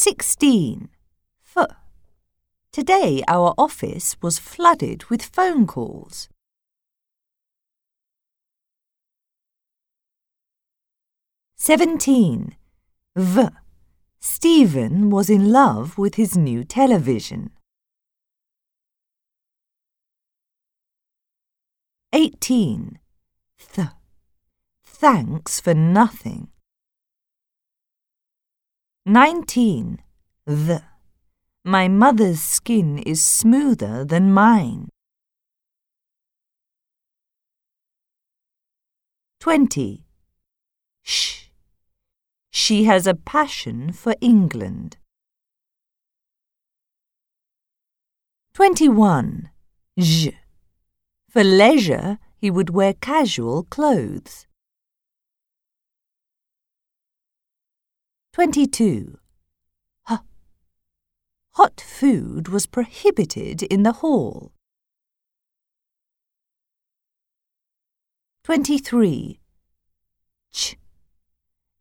16. F. Today our office was flooded with phone calls. Seventeen. V. Stephen was in love with his new television. 18. Th. Thanks for nothing. 19. The. My mother's skin is smoother than mine. 20. Sh. She has a passion for England. 21. J. For leisure, he would wear casual clothes. 22. H. Hot food was prohibited in the hall. 23. Ch.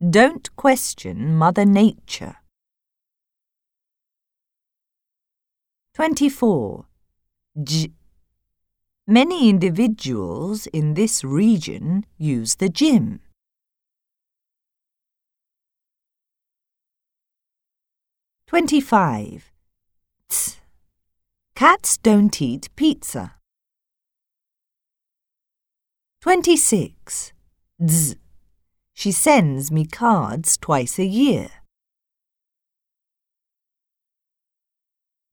Don't question Mother Nature. 24. J. Many individuals in this region use the gym. Twenty-five. Ts. Cats don't eat pizza. Twenty-six. Z. She sends me cards twice a year.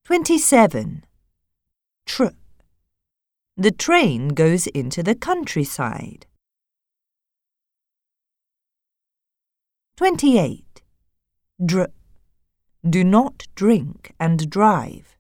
Twenty-seven. Tr. The train goes into the countryside. 28. Dr. Do not drink and drive.